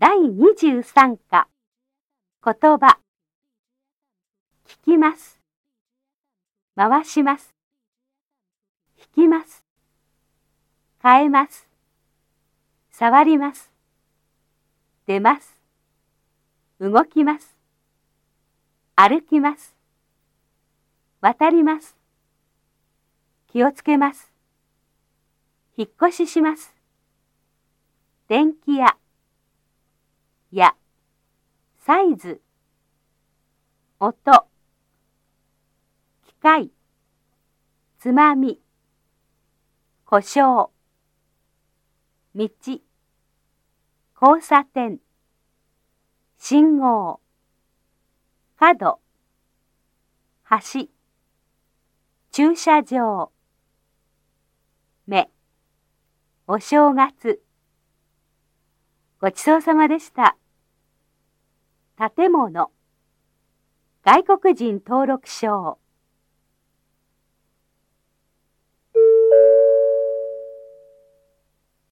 第23課。言葉。聞きます。回します。引きます。変えます。触ります。出ます。動きます。歩きます。渡ります。気をつけます。引っ越しします。電気屋。や、サイズ、音、機械、つまみ、故障、道、交差点、信号、角、橋、駐車場、目、お正月、ごちそうさまでした。建物外国人登録証